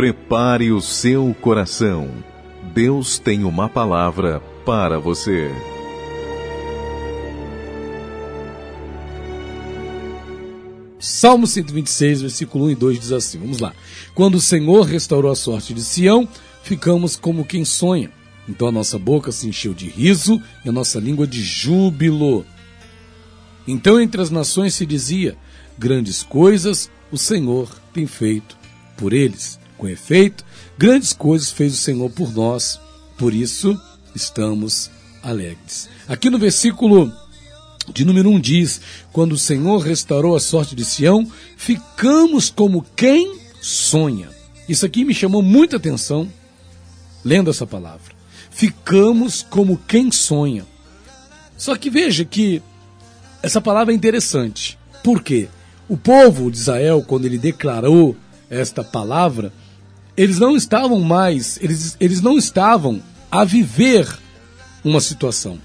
Prepare o seu coração. Deus tem uma palavra para você. Salmo 126, versículo 1 e 2 diz assim: Vamos lá. Quando o Senhor restaurou a sorte de Sião, ficamos como quem sonha. Então a nossa boca se encheu de riso e a nossa língua de júbilo. Então entre as nações se dizia: Grandes coisas o Senhor tem feito por eles. Com efeito, grandes coisas fez o Senhor por nós, por isso estamos alegres. Aqui no versículo de número 1 um diz: Quando o Senhor restaurou a sorte de Sião, ficamos como quem sonha. Isso aqui me chamou muita atenção lendo essa palavra. Ficamos como quem sonha. Só que veja que essa palavra é interessante. Por quê? O povo de Israel, quando ele declarou esta palavra, eles não estavam mais, eles, eles não estavam a viver uma situação.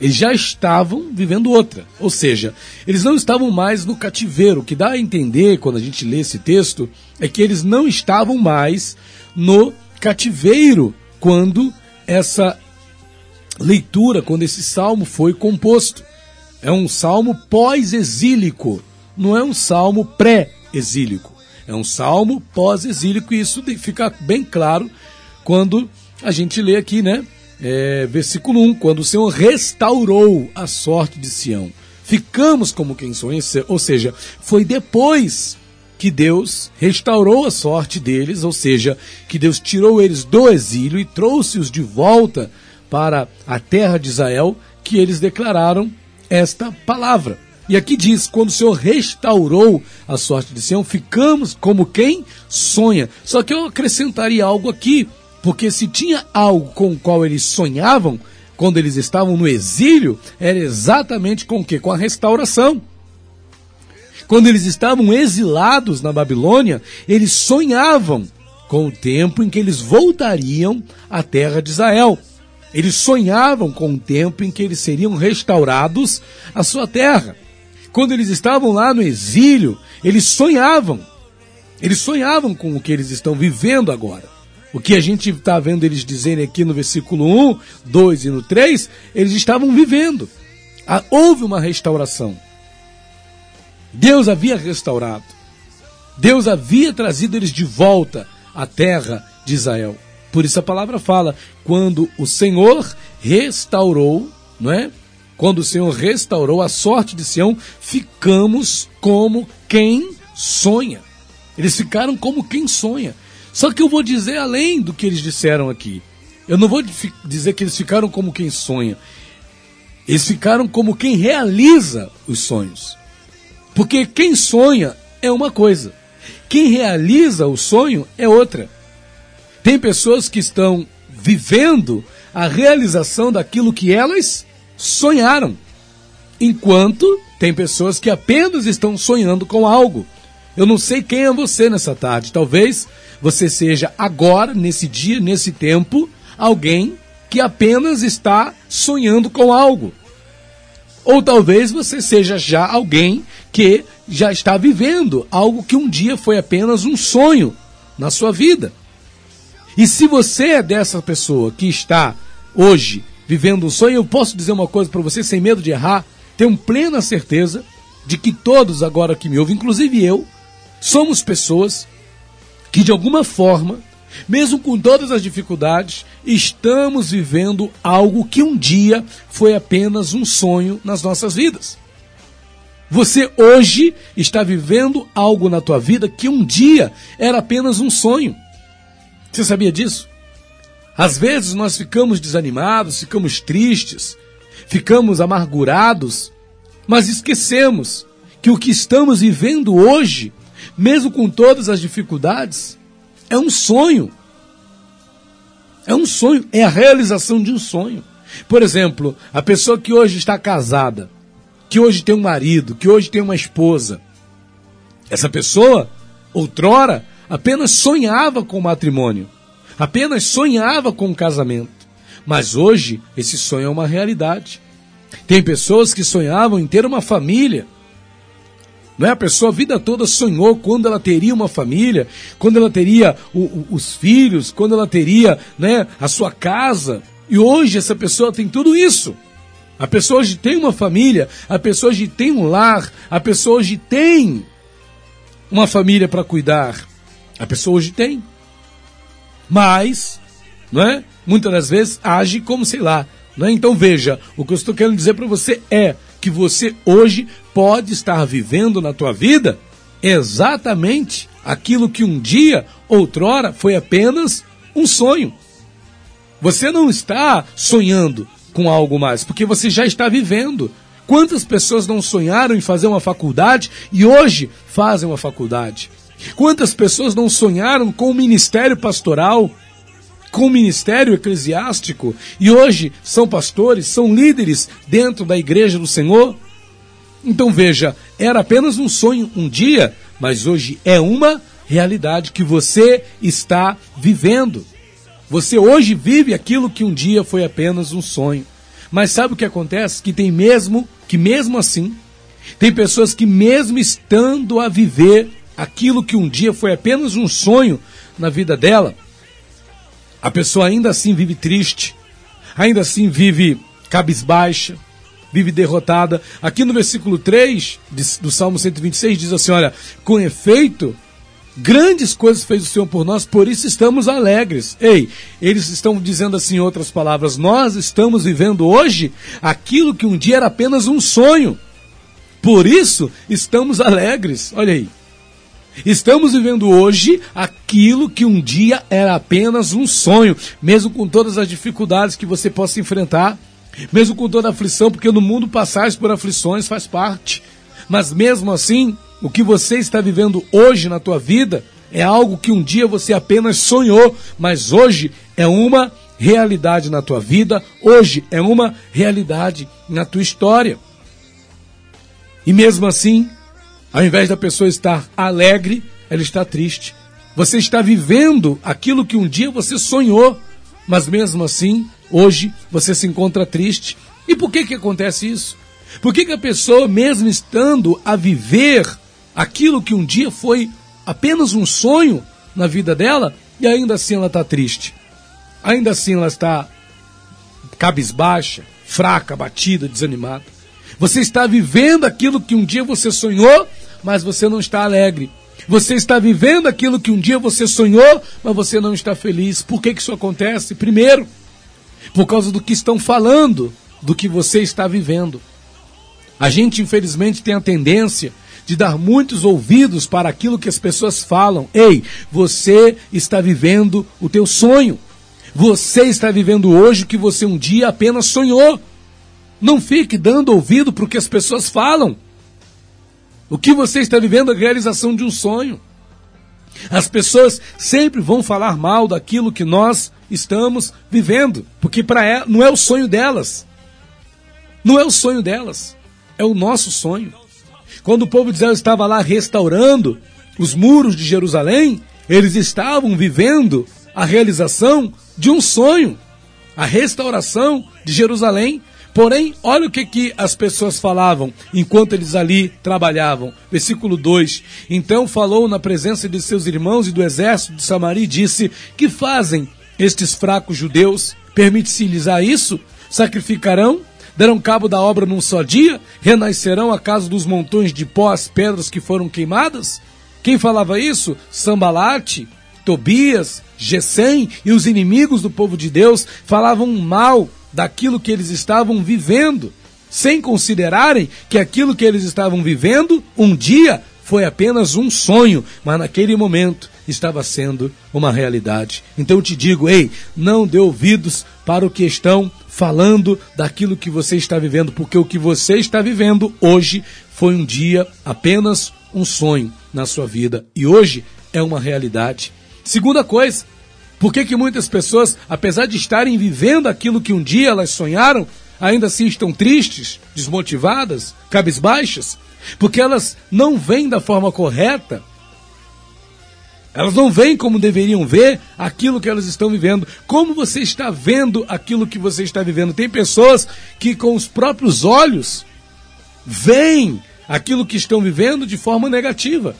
Eles já estavam vivendo outra. Ou seja, eles não estavam mais no cativeiro. O que dá a entender quando a gente lê esse texto é que eles não estavam mais no cativeiro quando essa leitura, quando esse salmo foi composto. É um salmo pós-exílico, não é um salmo pré-exílico. É um salmo pós-exílico e isso fica bem claro quando a gente lê aqui, né? É, versículo 1: Quando o Senhor restaurou a sorte de Sião, ficamos como quem sonha, ou seja, foi depois que Deus restaurou a sorte deles, ou seja, que Deus tirou eles do exílio e trouxe-os de volta para a terra de Israel, que eles declararam esta palavra. E aqui diz: quando o Senhor restaurou a sorte de Sião, ficamos como quem sonha. Só que eu acrescentaria algo aqui, porque se tinha algo com o qual eles sonhavam, quando eles estavam no exílio, era exatamente com o que? Com a restauração. Quando eles estavam exilados na Babilônia, eles sonhavam com o tempo em que eles voltariam à terra de Israel. Eles sonhavam com o tempo em que eles seriam restaurados à sua terra. Quando eles estavam lá no exílio, eles sonhavam. Eles sonhavam com o que eles estão vivendo agora. O que a gente está vendo eles dizerem aqui no versículo 1, 2 e no 3, eles estavam vivendo. Ah, houve uma restauração. Deus havia restaurado. Deus havia trazido eles de volta à terra de Israel. Por isso a palavra fala: quando o Senhor restaurou, não é? Quando o Senhor restaurou a sorte de Sião, ficamos como quem sonha. Eles ficaram como quem sonha. Só que eu vou dizer além do que eles disseram aqui. Eu não vou dizer que eles ficaram como quem sonha. Eles ficaram como quem realiza os sonhos. Porque quem sonha é uma coisa, quem realiza o sonho é outra. Tem pessoas que estão vivendo a realização daquilo que elas sonharam, enquanto tem pessoas que apenas estão sonhando com algo. Eu não sei quem é você nessa tarde. Talvez você seja agora, nesse dia, nesse tempo, alguém que apenas está sonhando com algo. Ou talvez você seja já alguém que já está vivendo algo que um dia foi apenas um sonho na sua vida. E se você é dessa pessoa que está hoje vivendo um sonho, eu posso dizer uma coisa para você sem medo de errar, tenho plena certeza de que todos agora que me ouvem, inclusive eu, somos pessoas que de alguma forma mesmo com todas as dificuldades, estamos vivendo algo que um dia foi apenas um sonho nas nossas vidas. Você hoje está vivendo algo na tua vida que um dia era apenas um sonho. Você sabia disso? Às vezes nós ficamos desanimados, ficamos tristes, ficamos amargurados, mas esquecemos que o que estamos vivendo hoje, mesmo com todas as dificuldades, é um sonho. É um sonho, é a realização de um sonho. Por exemplo, a pessoa que hoje está casada, que hoje tem um marido, que hoje tem uma esposa. Essa pessoa, outrora, apenas sonhava com o matrimônio, apenas sonhava com o casamento. Mas hoje, esse sonho é uma realidade. Tem pessoas que sonhavam em ter uma família. Não é? A pessoa a vida toda sonhou quando ela teria uma família, quando ela teria o, o, os filhos, quando ela teria né, a sua casa. E hoje essa pessoa tem tudo isso. A pessoa hoje tem uma família, a pessoa hoje tem um lar, a pessoa hoje tem uma família para cuidar. A pessoa hoje tem. Mas, não é? Muitas das vezes age como, sei lá. Não é? Então veja, o que eu estou querendo dizer para você é que você hoje pode estar vivendo na tua vida exatamente aquilo que um dia, outrora, foi apenas um sonho. Você não está sonhando com algo mais, porque você já está vivendo. Quantas pessoas não sonharam em fazer uma faculdade e hoje fazem uma faculdade? Quantas pessoas não sonharam com o ministério pastoral, com o ministério eclesiástico e hoje são pastores, são líderes dentro da igreja do Senhor? Então veja, era apenas um sonho um dia, mas hoje é uma realidade que você está vivendo. Você hoje vive aquilo que um dia foi apenas um sonho. Mas sabe o que acontece? Que tem mesmo, que mesmo assim, tem pessoas que mesmo estando a viver aquilo que um dia foi apenas um sonho na vida dela, a pessoa ainda assim vive triste, ainda assim vive cabisbaixa, vive derrotada. Aqui no versículo 3 do Salmo 126 diz assim: Olha, com efeito, Grandes coisas fez o Senhor por nós, por isso estamos alegres. Ei, eles estão dizendo assim em outras palavras: nós estamos vivendo hoje aquilo que um dia era apenas um sonho. Por isso estamos alegres. Olha aí. Estamos vivendo hoje aquilo que um dia era apenas um sonho, mesmo com todas as dificuldades que você possa enfrentar, mesmo com toda a aflição, porque no mundo passar por aflições faz parte. Mas mesmo assim, o que você está vivendo hoje na tua vida é algo que um dia você apenas sonhou, mas hoje é uma realidade na tua vida, hoje é uma realidade na tua história. E mesmo assim, ao invés da pessoa estar alegre, ela está triste. Você está vivendo aquilo que um dia você sonhou, mas mesmo assim, hoje você se encontra triste. E por que que acontece isso? Por que, que a pessoa, mesmo estando a viver aquilo que um dia foi apenas um sonho na vida dela, e ainda assim ela está triste. Ainda assim ela está cabisbaixa, fraca, batida, desanimada. Você está vivendo aquilo que um dia você sonhou, mas você não está alegre. Você está vivendo aquilo que um dia você sonhou, mas você não está feliz. Por que, que isso acontece? Primeiro, por causa do que estão falando do que você está vivendo. A gente, infelizmente, tem a tendência de dar muitos ouvidos para aquilo que as pessoas falam. Ei, você está vivendo o teu sonho. Você está vivendo hoje o que você um dia apenas sonhou. Não fique dando ouvido para o que as pessoas falam. O que você está vivendo é a realização de um sonho. As pessoas sempre vão falar mal daquilo que nós estamos vivendo, porque para não é o sonho delas. Não é o sonho delas, é o nosso sonho. Quando o povo de Israel estava lá restaurando os muros de Jerusalém, eles estavam vivendo a realização de um sonho, a restauração de Jerusalém. Porém, olha o que, que as pessoas falavam enquanto eles ali trabalhavam. Versículo 2: Então falou na presença de seus irmãos e do exército de Samaria e disse: Que fazem estes fracos judeus? Permite-se-lhes a isso? Sacrificarão Darão cabo da obra num só dia? Renascerão a casa dos montões de pó as pedras que foram queimadas? Quem falava isso? Sambalate, Tobias, Gesem e os inimigos do povo de Deus falavam mal daquilo que eles estavam vivendo, sem considerarem que aquilo que eles estavam vivendo um dia foi apenas um sonho, mas naquele momento estava sendo uma realidade. Então eu te digo, ei, não dê ouvidos para o que estão falando daquilo que você está vivendo, porque o que você está vivendo hoje foi um dia apenas um sonho na sua vida e hoje é uma realidade. Segunda coisa, por que, que muitas pessoas, apesar de estarem vivendo aquilo que um dia elas sonharam, ainda assim estão tristes, desmotivadas, cabisbaixas? Porque elas não vêm da forma correta elas não veem como deveriam ver aquilo que elas estão vivendo. Como você está vendo aquilo que você está vivendo? Tem pessoas que com os próprios olhos veem aquilo que estão vivendo de forma negativa.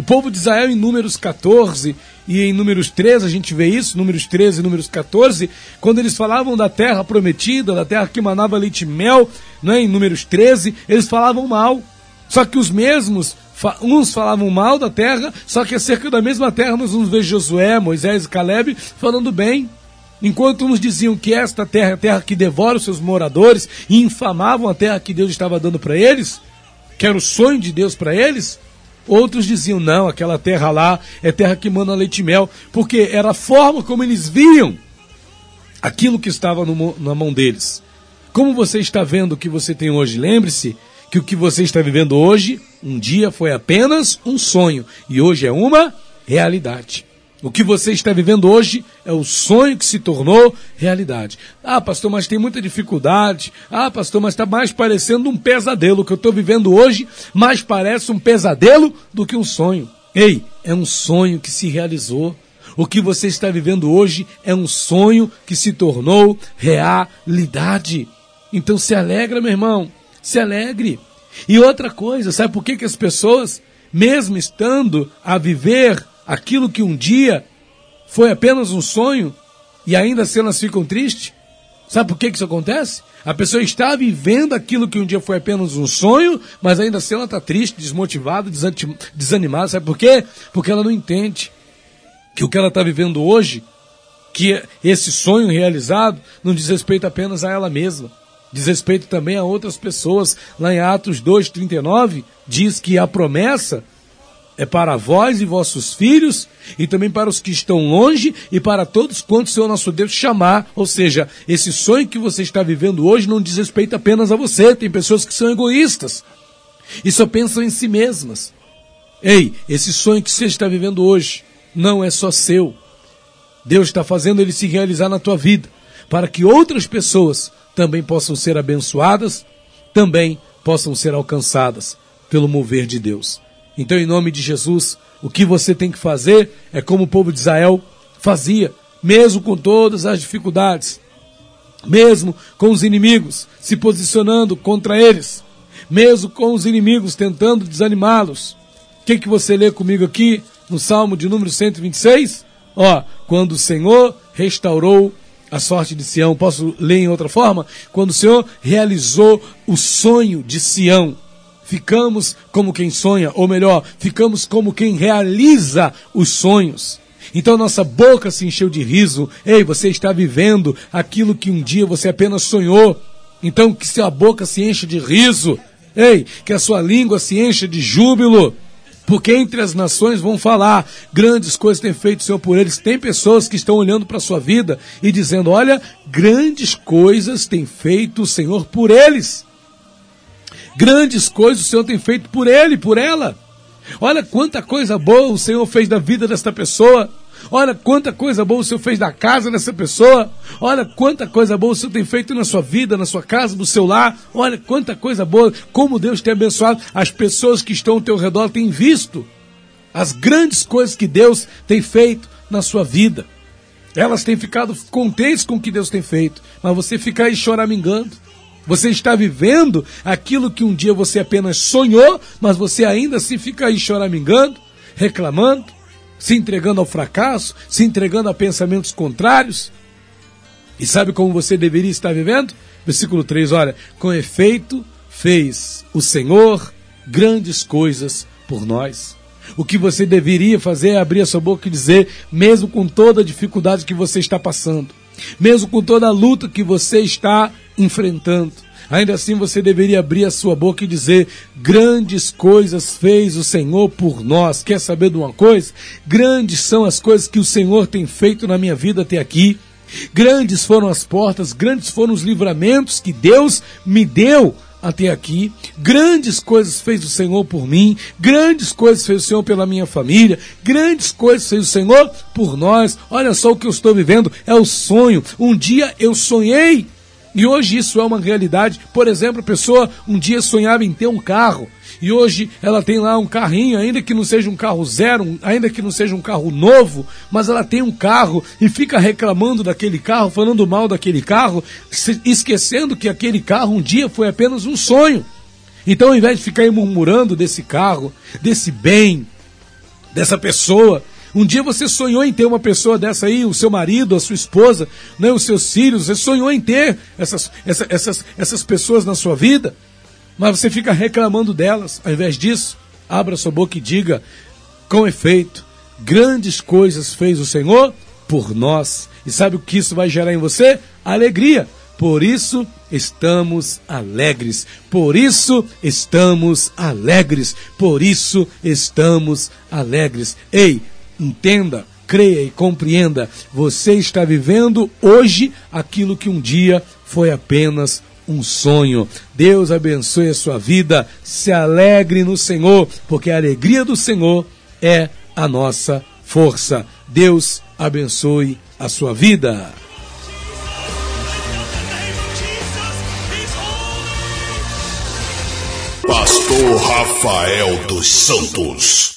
O povo de Israel, em Números 14 e em Números 13, a gente vê isso, Números 13 e Números 14, quando eles falavam da terra prometida, da terra que manava leite e mel, não é? em Números 13, eles falavam mal. Só que os mesmos, uns falavam mal da terra, só que acerca da mesma terra nós vamos ver Josué, Moisés e Caleb falando bem. Enquanto uns diziam que esta terra é a terra que devora os seus moradores e infamavam a terra que Deus estava dando para eles, que era o sonho de Deus para eles, outros diziam: não, aquela terra lá é terra que manda leite e mel, porque era a forma como eles viam aquilo que estava no, na mão deles. Como você está vendo o que você tem hoje? Lembre-se que o que você está vivendo hoje, um dia foi apenas um sonho e hoje é uma realidade. O que você está vivendo hoje é o sonho que se tornou realidade. Ah, pastor, mas tem muita dificuldade. Ah, pastor, mas está mais parecendo um pesadelo. O que eu estou vivendo hoje mais parece um pesadelo do que um sonho. Ei, é um sonho que se realizou. O que você está vivendo hoje é um sonho que se tornou realidade. Então se alegra, meu irmão. Se alegre. E outra coisa, sabe por que, que as pessoas, mesmo estando a viver aquilo que um dia foi apenas um sonho e ainda assim elas ficam tristes? Sabe por que, que isso acontece? A pessoa está vivendo aquilo que um dia foi apenas um sonho, mas ainda assim ela está triste, desmotivada, desanimada. Sabe por quê? Porque ela não entende que o que ela está vivendo hoje, que esse sonho realizado, não diz respeito apenas a ela mesma. Diz respeito também a outras pessoas. Lá em Atos 2,39, diz que a promessa é para vós e vossos filhos, e também para os que estão longe, e para todos quantos o Senhor nosso Deus chamar. Ou seja, esse sonho que você está vivendo hoje não diz respeito apenas a você. Tem pessoas que são egoístas e só pensam em si mesmas. Ei, esse sonho que você está vivendo hoje não é só seu. Deus está fazendo ele se realizar na tua vida, para que outras pessoas também possam ser abençoadas, também possam ser alcançadas pelo mover de Deus. Então, em nome de Jesus, o que você tem que fazer é como o povo de Israel fazia, mesmo com todas as dificuldades, mesmo com os inimigos se posicionando contra eles, mesmo com os inimigos tentando desanimá-los. O que, que você lê comigo aqui no Salmo de número 126? Ó, quando o Senhor restaurou a sorte de Sião. Posso ler em outra forma? Quando o Senhor realizou o sonho de Sião ficamos como quem sonha, ou melhor, ficamos como quem realiza os sonhos. Então nossa boca se encheu de riso. Ei, você está vivendo aquilo que um dia você apenas sonhou. Então que sua boca se encha de riso. Ei, que a sua língua se encha de júbilo. Porque entre as nações vão falar, grandes coisas tem feito o Senhor por eles. Tem pessoas que estão olhando para a sua vida e dizendo: olha, grandes coisas tem feito o Senhor por eles. Grandes coisas o Senhor tem feito por ele, por ela. Olha quanta coisa boa o Senhor fez da vida desta pessoa. Olha quanta coisa boa o Senhor fez da casa dessa pessoa. Olha quanta coisa boa o Senhor tem feito na sua vida, na sua casa, no seu lar. Olha quanta coisa boa, como Deus tem abençoado. As pessoas que estão ao teu redor têm visto as grandes coisas que Deus tem feito na sua vida. Elas têm ficado contentes com o que Deus tem feito, mas você fica aí choramingando. Você está vivendo aquilo que um dia você apenas sonhou, mas você ainda assim fica aí choramingando, reclamando, se entregando ao fracasso, se entregando a pensamentos contrários. E sabe como você deveria estar vivendo? Versículo 3, olha, com efeito fez o Senhor grandes coisas por nós. O que você deveria fazer é abrir a sua boca e dizer, mesmo com toda a dificuldade que você está passando, mesmo com toda a luta que você está enfrentando. Ainda assim você deveria abrir a sua boca e dizer: Grandes coisas fez o Senhor por nós. Quer saber de uma coisa? Grandes são as coisas que o Senhor tem feito na minha vida até aqui. Grandes foram as portas, grandes foram os livramentos que Deus me deu até aqui. Grandes coisas fez o Senhor por mim, grandes coisas fez o Senhor pela minha família, grandes coisas fez o Senhor por nós. Olha só o que eu estou vivendo, é o sonho. Um dia eu sonhei e hoje isso é uma realidade. Por exemplo, a pessoa um dia sonhava em ter um carro e hoje ela tem lá um carrinho, ainda que não seja um carro zero, ainda que não seja um carro novo, mas ela tem um carro e fica reclamando daquele carro, falando mal daquele carro, esquecendo que aquele carro um dia foi apenas um sonho. Então, ao invés de ficar murmurando desse carro, desse bem, dessa pessoa, um dia você sonhou em ter uma pessoa dessa aí, o seu marido, a sua esposa, né, os seus filhos, você sonhou em ter essas, essa, essas, essas pessoas na sua vida, mas você fica reclamando delas. Ao invés disso, abra sua boca e diga, com efeito, grandes coisas fez o Senhor por nós. E sabe o que isso vai gerar em você? Alegria. Por isso estamos alegres. Por isso estamos alegres. Por isso estamos alegres. Ei, entenda, creia e compreenda. Você está vivendo hoje aquilo que um dia foi apenas um sonho. Deus abençoe a sua vida. Se alegre no Senhor, porque a alegria do Senhor é a nossa força. Deus abençoe a sua vida. Pastor Rafael dos Santos.